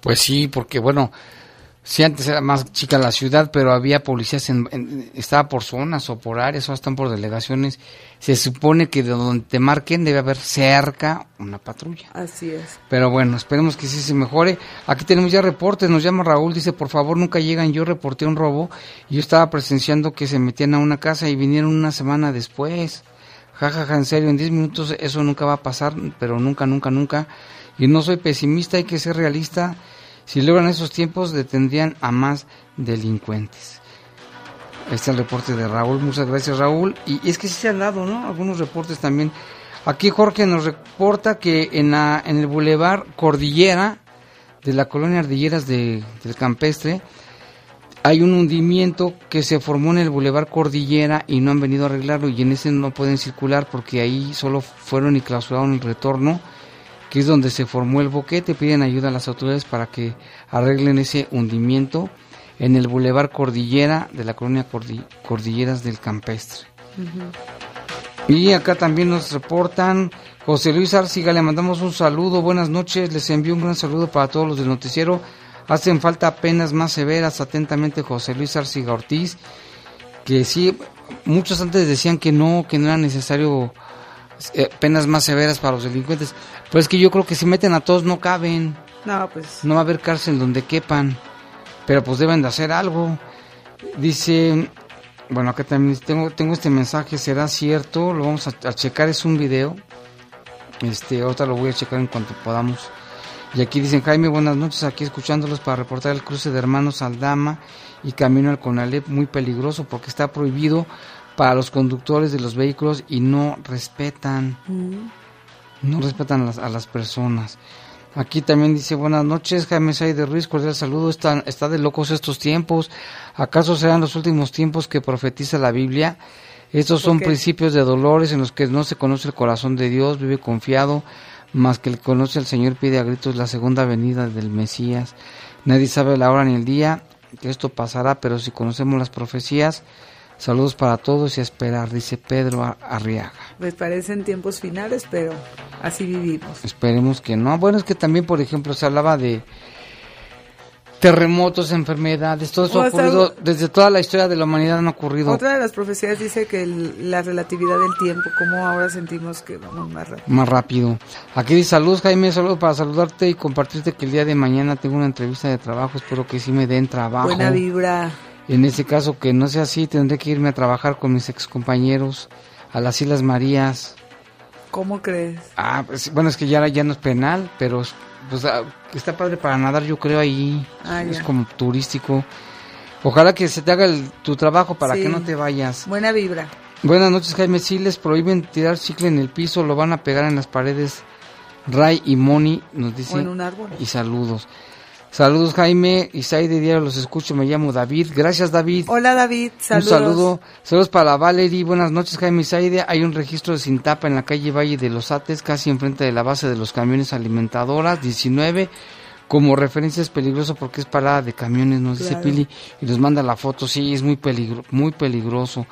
Pues sí, porque bueno, Sí, antes era más chica la ciudad, pero había policías, en, estaba por zonas o por áreas, o están por delegaciones. Se supone que de donde te marquen debe haber cerca una patrulla. Así es. Pero bueno, esperemos que sí se mejore. Aquí tenemos ya reportes, nos llama Raúl, dice, por favor nunca llegan, yo reporté un robo y yo estaba presenciando que se metían a una casa y vinieron una semana después. Jajaja, en serio, en 10 minutos eso nunca va a pasar, pero nunca, nunca, nunca. Y no soy pesimista, hay que ser realista si logran esos tiempos, detendrían a más delincuentes. Este es el reporte de Raúl. Muchas gracias, Raúl. Y, es que sí se han dado, ¿no? Algunos reportes también. Aquí Jorge nos reporta que en, la, en el bulevar Cordillera de la colonia Ardilleras de, del Campestre hay un hundimiento que se formó en el bulevar Cordillera y no han venido a arreglarlo y en ese no pueden circular porque ahí solo fueron y clausuraron el retorno que es donde se formó el boquete, piden ayuda a las autoridades para que arreglen ese hundimiento en el bulevar Cordillera de la colonia Cordilleras del Campestre. Y acá también nos reportan José Luis Arciga, le mandamos un saludo, buenas noches, les envío un gran saludo para todos los del noticiero. Hacen falta penas más severas, atentamente José Luis Arciga Ortiz, que sí, muchos antes decían que no, que no era necesario penas más severas para los delincuentes. Pues que yo creo que si meten a todos no caben. No, pues. No va a haber cárcel donde quepan. Pero pues deben de hacer algo. Dice, bueno, acá también tengo, tengo este mensaje, ¿será cierto? Lo vamos a, checar, es un video. Este, ahorita lo voy a checar en cuanto podamos. Y aquí dicen, Jaime, buenas noches, aquí escuchándolos para reportar el cruce de hermanos Aldama y camino al Conalep, muy peligroso porque está prohibido para los conductores de los vehículos y no respetan. No respetan a las, a las personas. Aquí también dice, buenas noches, Jaime de Ruiz, cordial saludo, está, está de locos estos tiempos. ¿Acaso serán los últimos tiempos que profetiza la Biblia? Estos son principios de dolores en los que no se conoce el corazón de Dios, vive confiado, más que el que conoce al Señor pide a gritos la segunda venida del Mesías. Nadie sabe la hora ni el día que esto pasará, pero si conocemos las profecías, saludos para todos y a esperar, dice Pedro Arriaga. Pues parecen tiempos finales, pero así vivimos. Esperemos que no. Bueno, es que también, por ejemplo, se hablaba de terremotos, enfermedades, todo eso ha ocurrido, desde toda la historia de la humanidad han ocurrido. Otra de las profecías dice que la relatividad del tiempo, como ahora sentimos que vamos más rápido. Más rápido. Aquí dice salud Jaime, saludo para saludarte y compartirte que el día de mañana tengo una entrevista de trabajo, espero que sí me den trabajo. Buena vibra. En ese caso que no sea así, tendré que irme a trabajar con mis excompañeros a las Islas Marías. ¿Cómo crees? Ah, pues, bueno, es que ya, ya no es penal, pero pues ah, está padre para nadar, yo creo ahí. Ah, es como turístico. Ojalá que se te haga tu trabajo para que no te vayas. Buena vibra. Buenas noches, Jaime. Si les prohíben tirar chicle en el piso, lo van a pegar en las paredes. Ray y Moni nos dicen. en un árbol. Y saludos. Saludos Jaime, Isaí de Diario los escucho, me llamo David. Gracias David. Hola David, saludos. Un saludo. Saludos para Valerie, buenas noches Jaime Isaide. Hay un registro de Sintapa en la calle Valle de los Ates, casi enfrente de la base de los camiones alimentadoras, 19. Como referencia es peligroso porque es parada de camiones, nos dice Pili, y nos manda la foto, sí, es muy, peligro, muy peligroso.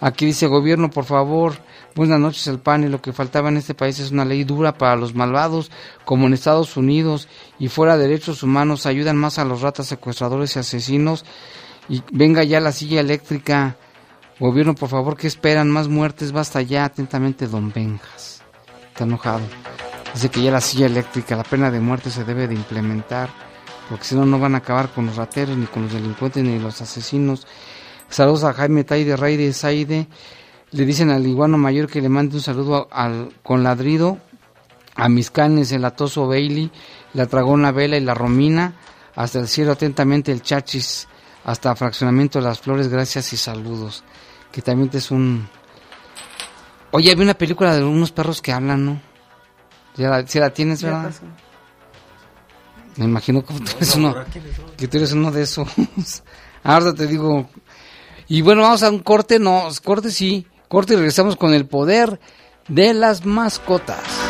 Aquí dice gobierno, por favor, buenas noches el PAN y lo que faltaba en este país es una ley dura para los malvados, como en Estados Unidos, y fuera derechos humanos, ayudan más a los ratas secuestradores y asesinos, y venga ya la silla eléctrica. Gobierno, por favor, ¿qué esperan? Más muertes, basta ya, atentamente, don Benjas. Está enojado. Dice que ya la silla eléctrica, la pena de muerte se debe de implementar, porque si no, no van a acabar con los rateros, ni con los delincuentes, ni los asesinos. Saludos a Jaime Taide, Rey de Saide. Le dicen al iguano mayor que le mande un saludo al, con ladrido a mis canes, el atoso Bailey, la tragona Vela y la Romina. Hasta el cielo atentamente el Chachis, hasta fraccionamiento de las flores, gracias y saludos. Que también es un... Oye, había una película de unos perros que hablan, ¿no? Ya la, si la tienes, ¿verdad? Me imagino que tú eres uno, que tú eres uno de esos. *laughs* Ahora te digo, y bueno, vamos a un corte, no, corte sí, corte y regresamos con el poder de las mascotas.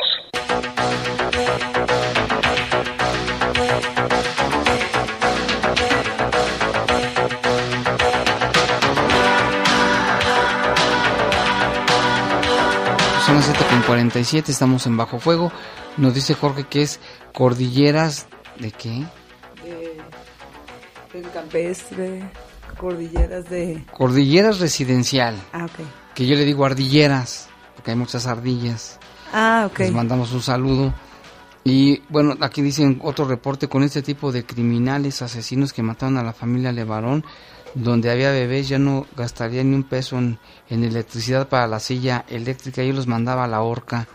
Son las 7 con 47, estamos en Bajo Fuego. Nos dice Jorge que es cordilleras de qué? De, campestre, cordilleras de... Cordilleras residencial. Ah, ok. Que yo le digo ardilleras, porque hay muchas ardillas. Ah, ok. Les mandamos un saludo. Y bueno, aquí dicen otro reporte con este tipo de criminales, asesinos que mataron a la familia Levarón donde había bebés ya no gastaría ni un peso en, electricidad para la silla eléctrica, yo los mandaba a la horca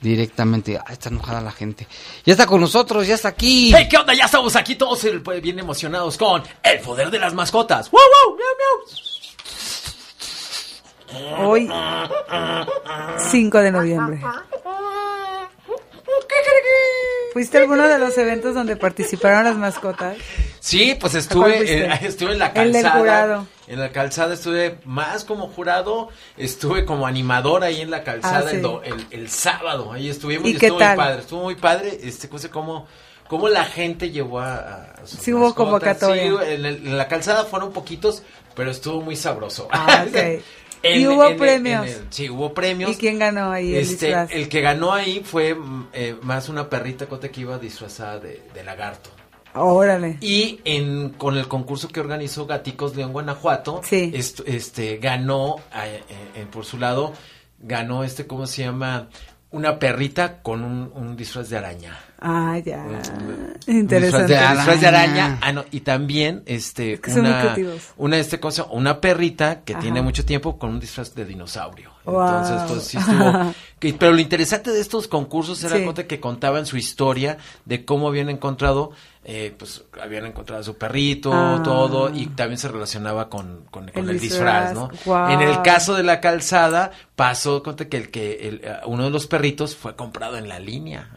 directamente. Ah, está enojada la gente. Ya está con nosotros, ya está aquí. ¡Hey, qué onda! Ya estamos aquí todos pues, bien emocionados con el poder de las mascotas. ¡Wow, wow! ¡Miau, miau! Hoy, 5 de noviembre. ¿Fuiste a alguno de los eventos donde participaron las mascotas? Sí, pues estuve, en, *laughs* estuve en la calzada. En la calzada estuve más como jurado, estuve como animador ahí en la calzada ah, el, sábado. Ahí estuvimos y, estuvo muy padre. Estuvo muy padre, este, cosa como cómo la gente llevó a, Sí hubo convocatoria. Sí, en, la calzada fueron poquitos, pero estuvo muy sabroso. Ah, *laughs* y hubo premios. sí, hubo premios. ¿Y quién ganó ahí el este, El que ganó ahí fue eh, más una perrita cota que iba disfrazada de, lagarto. Órale. Y en, con el concurso que organizó Gaticos León Guanajuato, este, ganó, eh, eh, por su lado, ganó este, ¿cómo se llama? una perrita con un, disfraz de araña. Ah, ya. Interesante. Disfraz de, araña. Ah, no, y también, este, una, una, este cosa, una perrita que tiene mucho tiempo con un disfraz de dinosaurio. Entonces, pues sí estuvo. *laughs* pero lo interesante de estos concursos era que contaban su historia de cómo habían encontrado eh, pues habían encontrado a su perrito, ah. todo, y también se relacionaba con, con, el, disfraz, ¿no? En el caso de la calzada, pasó que el que el, eh, uno de los perritos fue comprado en la línea.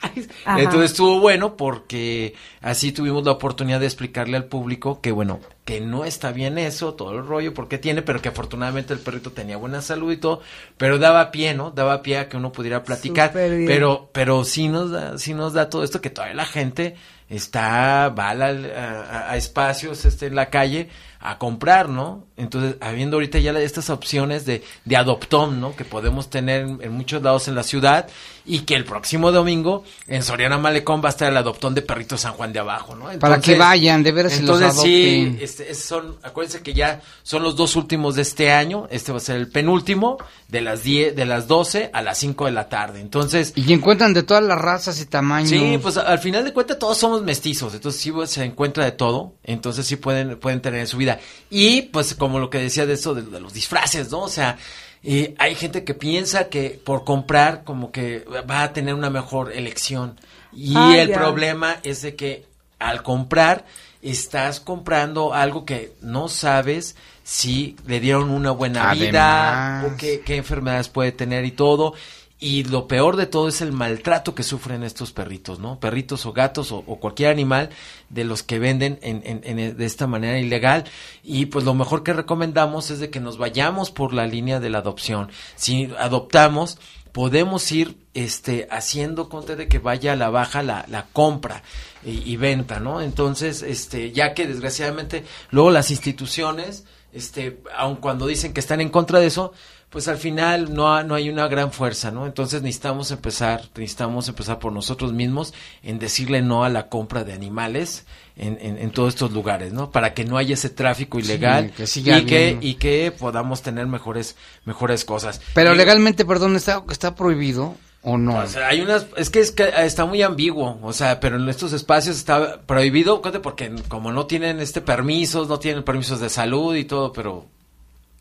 *laughs* Entonces estuvo bueno porque así tuvimos la oportunidad de explicarle al público que, bueno, que no está bien eso, todo el rollo, porque tiene, pero que afortunadamente el perrito tenía buena salud y todo, pero daba pie, ¿no? Daba pie a que uno pudiera platicar, pero, pero sí nos da, sí nos da todo esto que todavía la gente está, va a, a, espacios este, en la calle a comprar, ¿no? Entonces, habiendo ahorita ya estas opciones de, de adoptón, ¿no? Que podemos tener en, muchos lados en la ciudad y que el próximo domingo en Soriana Malecón va a estar el adoptón de perritos San Juan de Abajo, ¿no? Para que vayan, de veras Entonces, sí, este, son, acuérdense que ya son los dos últimos de este año, este va a ser el penúltimo, de las 10, de las 12 a las 5 de la tarde. Entonces. Y encuentran de todas las razas y tamaños. Sí, pues al final de cuentas todos somos mestizos, entonces sí se encuentra de todo, entonces sí pueden, pueden tener en su vida. Y pues como lo que decía de eso, de, los disfraces, ¿no? O sea, eh, hay gente que piensa que por comprar como que va a tener una mejor elección. Y ah, el problema es de que al comprar estás comprando algo que no sabes si le dieron una buena vida o qué, qué enfermedades puede tener y todo. Y lo peor de todo es el maltrato que sufren estos perritos, ¿no? Perritos o gatos o, cualquier animal de los que venden en, en, de esta manera ilegal. Y pues lo mejor que recomendamos es de que nos vayamos por la línea de la adopción. Si adoptamos, podemos ir este, haciendo conte de que vaya a la baja la, la compra y, y, venta, ¿no? Entonces, este, ya que desgraciadamente luego las instituciones, este, aun cuando dicen que están en contra de eso, pues al final no, no hay una gran fuerza, ¿no? Entonces necesitamos empezar, necesitamos empezar por nosotros mismos en decirle no a la compra de animales en, en, todos estos lugares, ¿no? Para que no haya ese tráfico ilegal y que y que podamos tener mejores mejores cosas. Pero legalmente, perdón, está está prohibido ¿O no? O sea, hay unas, es que, es que está muy ambiguo, o sea, pero en estos espacios está prohibido, porque como no tienen este permisos, no tienen permisos de salud y todo, pero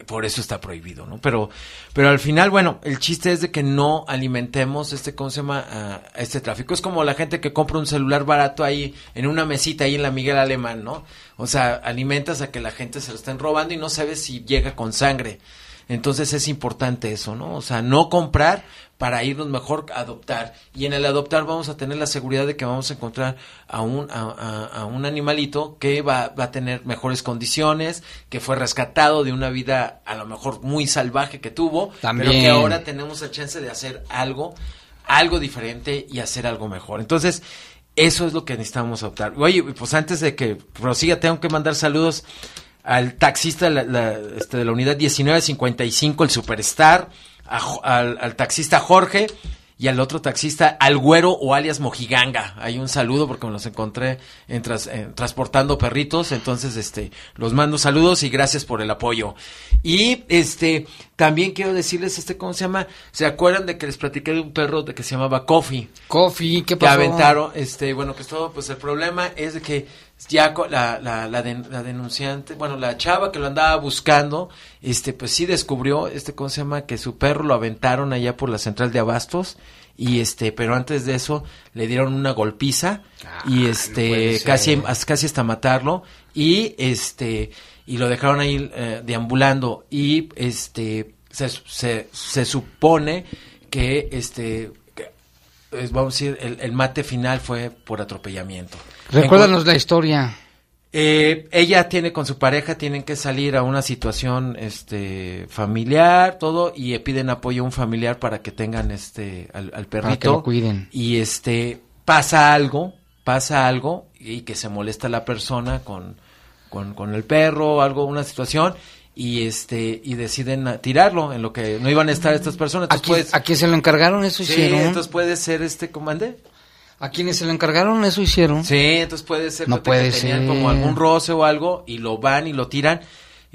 por eso está prohibido, ¿no? Pero, pero al final, bueno, el chiste es de que no alimentemos este, ¿cómo se llama? Ah, este tráfico. Es como la gente que compra un celular barato ahí, en una mesita ahí en la Miguel Alemán, ¿no? O sea, alimentas a que la gente se lo estén robando y no sabes si llega con sangre. Entonces es importante eso, ¿no? O sea, no comprar para irnos mejor a adoptar. Y en el adoptar vamos a tener la seguridad de que vamos a encontrar a un, a, un animalito que va, va, a tener mejores condiciones, que fue rescatado de una vida a lo mejor muy salvaje que tuvo, pero que ahora tenemos la chance de hacer algo, algo diferente y hacer algo mejor. Entonces, eso es lo que necesitamos adoptar. Oye, pues antes de que prosiga, tengo que mandar saludos al taxista la, la, este, de la unidad 1955, el Superstar, al, al taxista Jorge, y al otro taxista, al güero o alias Mojiganga. Hay un saludo porque me los encontré en transportando perritos, entonces este los mando saludos y gracias por el apoyo. Y este también quiero decirles este cómo se llama, ¿se acuerdan de que les platiqué de un perro de que se llamaba Coffee? Coffee, ¿qué pasó? Que aventaron, este, bueno, que todo pues el problema es de que ya la, la, la, denunciante, bueno, la chava que lo andaba buscando, este, pues sí descubrió, este, ¿cómo se llama? Que su perro lo aventaron allá por la central de Abastos, y este, pero antes de eso le dieron una golpiza, y este, casi, casi hasta matarlo, y este, y lo dejaron ahí eh, deambulando, y este, se, se, se supone que este, vamos a decir, el, el mate final fue por atropellamiento. Recuérdanos la historia. Eh, ella tiene con su pareja, tienen que salir a una situación este familiar, todo, y piden apoyo a un familiar para que tengan este al, perrito. Para que lo cuiden. Y este pasa algo, pasa algo, y que se molesta la persona con, con, con el perro, algo, una situación, y este y deciden tirarlo en lo que no iban a estar estas personas. Entonces, ¿A, quién, se lo encargaron? Eso hicieron. entonces puede ser este comandante. A quienes se lo encargaron eso hicieron. Sí, entonces puede ser no que, puede tenían como algún roce o algo y lo van y lo tiran.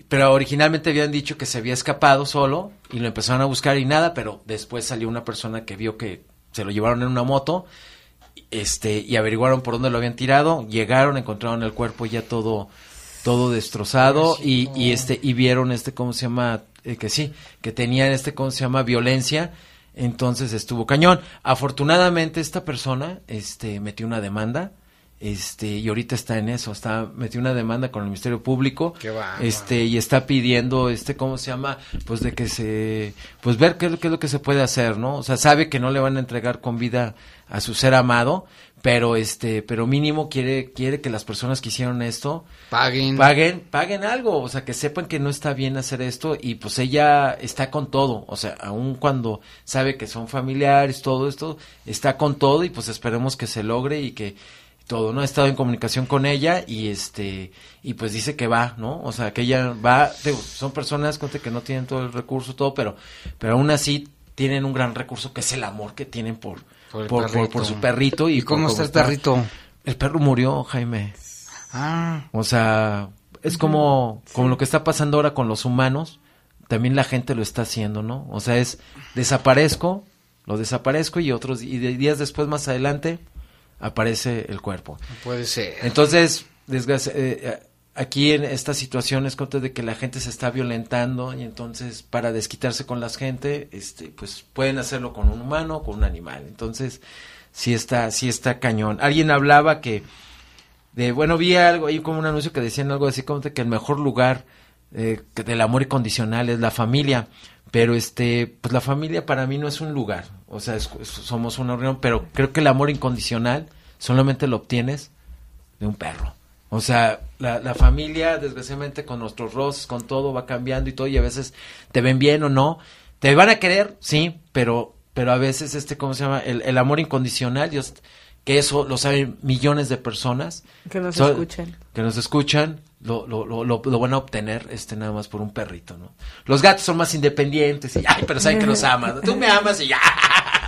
pero originalmente habían dicho que se había escapado solo y lo empezaron a buscar y nada, pero después salió una persona que vio que se lo llevaron en una moto este y averiguaron por dónde lo habían tirado, llegaron, encontraron el cuerpo ya todo todo destrozado y, y este y vieron este cómo se llama eh, que sí, que tenían este cómo se llama violencia, entonces estuvo cañón. Afortunadamente esta persona este metió una demanda este y ahorita está en eso está metió una demanda con el ministerio público este y está pidiendo este cómo se llama pues de que se pues ver qué, qué, es lo que se puede hacer no o sea sabe que no le van a entregar con vida a su ser amado pero este pero mínimo quiere quiere que las personas que hicieron esto paguen. Paguen paguen algo o sea que sepan que no está bien hacer esto y pues ella está con todo o sea aun cuando sabe que son familiares todo esto está con todo y pues esperemos que se logre y que todo, ¿no? He estado en comunicación con ella y este y pues dice que va, ¿no? O sea, que ella va, son personas que no tienen todo el recurso todo, pero pero aún así tienen un gran recurso que es el amor que tienen por por, por, su perrito y, cómo está el perrito? El perro murió, Jaime. Ah. O sea, es como como lo que está pasando ahora con los humanos, también la gente lo está haciendo, ¿no? O sea, es desaparezco, lo desaparezco y otros y días después más adelante aparece el cuerpo. puede ser. Entonces, eh, aquí en estas situaciones, contra de que la gente se está violentando y entonces para desquitarse con la gente, este, pues pueden hacerlo con un humano o con un animal. Entonces, sí está, sí está cañón. Alguien hablaba que, de, bueno, vi algo ahí como un anuncio que decían algo así como de que el mejor lugar eh, del amor incondicional es la familia pero este pues la familia para mí no es un lugar. O sea somos una reunión pero creo que el amor incondicional solamente lo obtienes de un perro. O sea la, la familia desgraciadamente con nuestros roces con todo va cambiando y todo y a veces te ven bien o no. Te van a querer sí pero pero a veces este cómo se llama el, el amor incondicional Dios que eso lo saben millones de personas. Que nos escuchan que nos escuchan lo, lo, lo, lo, van a obtener este nada más por un perrito, ¿no? Los gatos son más independientes y, ay, pero saben que los aman. Tú me amas y ya.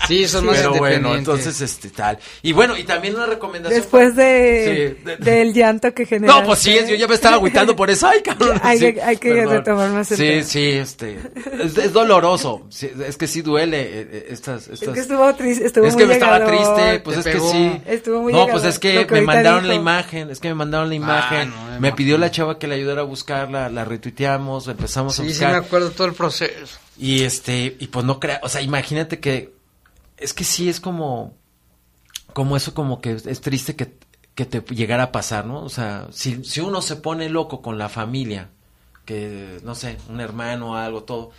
Sí, son más Pero bueno, entonces, este, tal. Y bueno, y también una recomendación. Después de, del llanto que genera. No, pues sí, yo ya me estaba agüitando por eso. Ay, cabrón. Hay, hay que retomar más el Sí, sí, este. Es, doloroso. es que sí duele eh, eh, estas, estas. Es que estuvo triste, estuvo Es que me estaba triste, pues es que sí. Estuvo muy No, pues es que, me mandaron la imagen, es que me mandaron la ah, imagen. me pidió la chava que le ayudara a buscarla, la retuiteamos, empezamos a buscar. Sí, sí me acuerdo todo el proceso. Y este, y pues no crea, o sea, imagínate que es que sí es como, como eso como que es triste que, que te llegara a pasar, ¿no? O sea, si, si uno se pone loco con la familia, que, no sé, un hermano o algo, todo,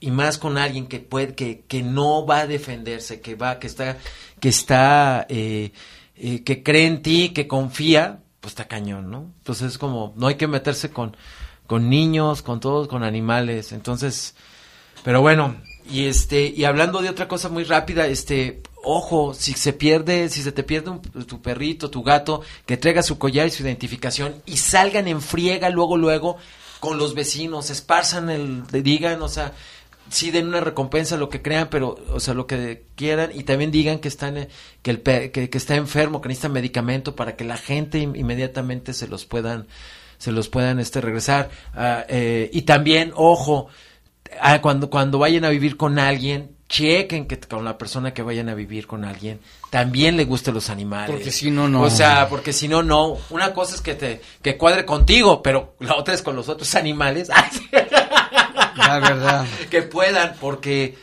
y más con alguien que puede, que, que no va a defenderse, que va, que está, que está, eh, eh, que cree en ti, que confía, pues está cañón, ¿no? Entonces es como, no hay que meterse con, con niños, con todos, con animales, entonces, pero bueno, y este, y hablando de otra cosa muy rápida, este, ojo, si se pierde, si se te pierde tu perrito, tu gato, que traiga su collar y su identificación y salgan en friega luego, luego con los vecinos, esparzan el, digan, o sea, sí den una recompensa, lo que crean, pero, o sea, lo que quieran y también digan que están, que el, que, está enfermo, que necesita medicamento para que la gente inmediatamente se los puedan, se los puedan, este, regresar. Ah, eh, y también, ojo, cuando, cuando vayan a vivir con alguien, chequen que con la persona que vayan a vivir con alguien también le gusten los animales. Porque si no, no. O sea, porque si no, no. Una cosa es que te que cuadre contigo, pero la otra es con los otros animales. *laughs* la verdad. que puedan, porque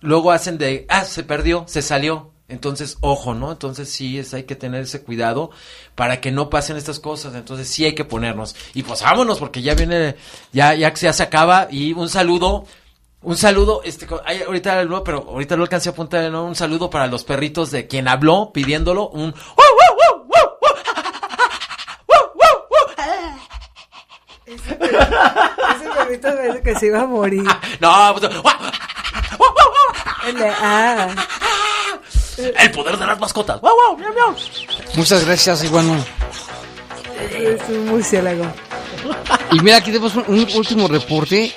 luego hacen de, ah, se perdió, se salió. Entonces, ojo, ¿no? Entonces sí es, hay que tener ese cuidado para que no pasen estas cosas. Entonces sí hay que ponernos. Y pues vámonos, porque ya viene, ya, ya, ya se acaba. Y un saludo, un saludo, este, ahorita no, pero ahorita lo alcancé a apuntar, ¿no? Un saludo para los perritos de quien habló pidiéndolo, un ese, perrito que se iba a morir. No, pues, ah. El poder de las mascotas. Muchas gracias, Iguano. Es un murciélago. Y mira, aquí tenemos un, último reporte.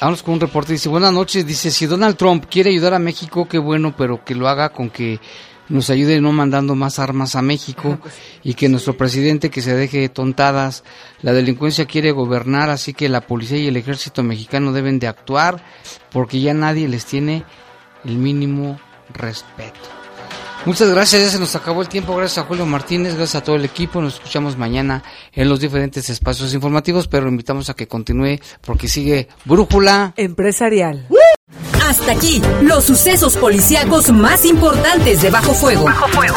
Vamos con un reporte. Dice, buenas noches. Dice, si Donald Trump quiere ayudar a México, qué bueno, pero que lo haga con que nos ayude no mandando más armas a México y que nuestro presidente que se deje de tontadas. La delincuencia quiere gobernar, así que la policía y el ejército mexicano deben de actuar porque ya nadie les tiene el mínimo respeto. Muchas gracias, ya se nos acabó el tiempo. Gracias a Julio Martínez, gracias a todo el equipo. Nos escuchamos mañana en los diferentes espacios informativos, pero invitamos a que continúe porque sigue Brújula Empresarial. Hasta aquí, los sucesos policíacos más importantes de Bajo Fuego. Bajo Fuego.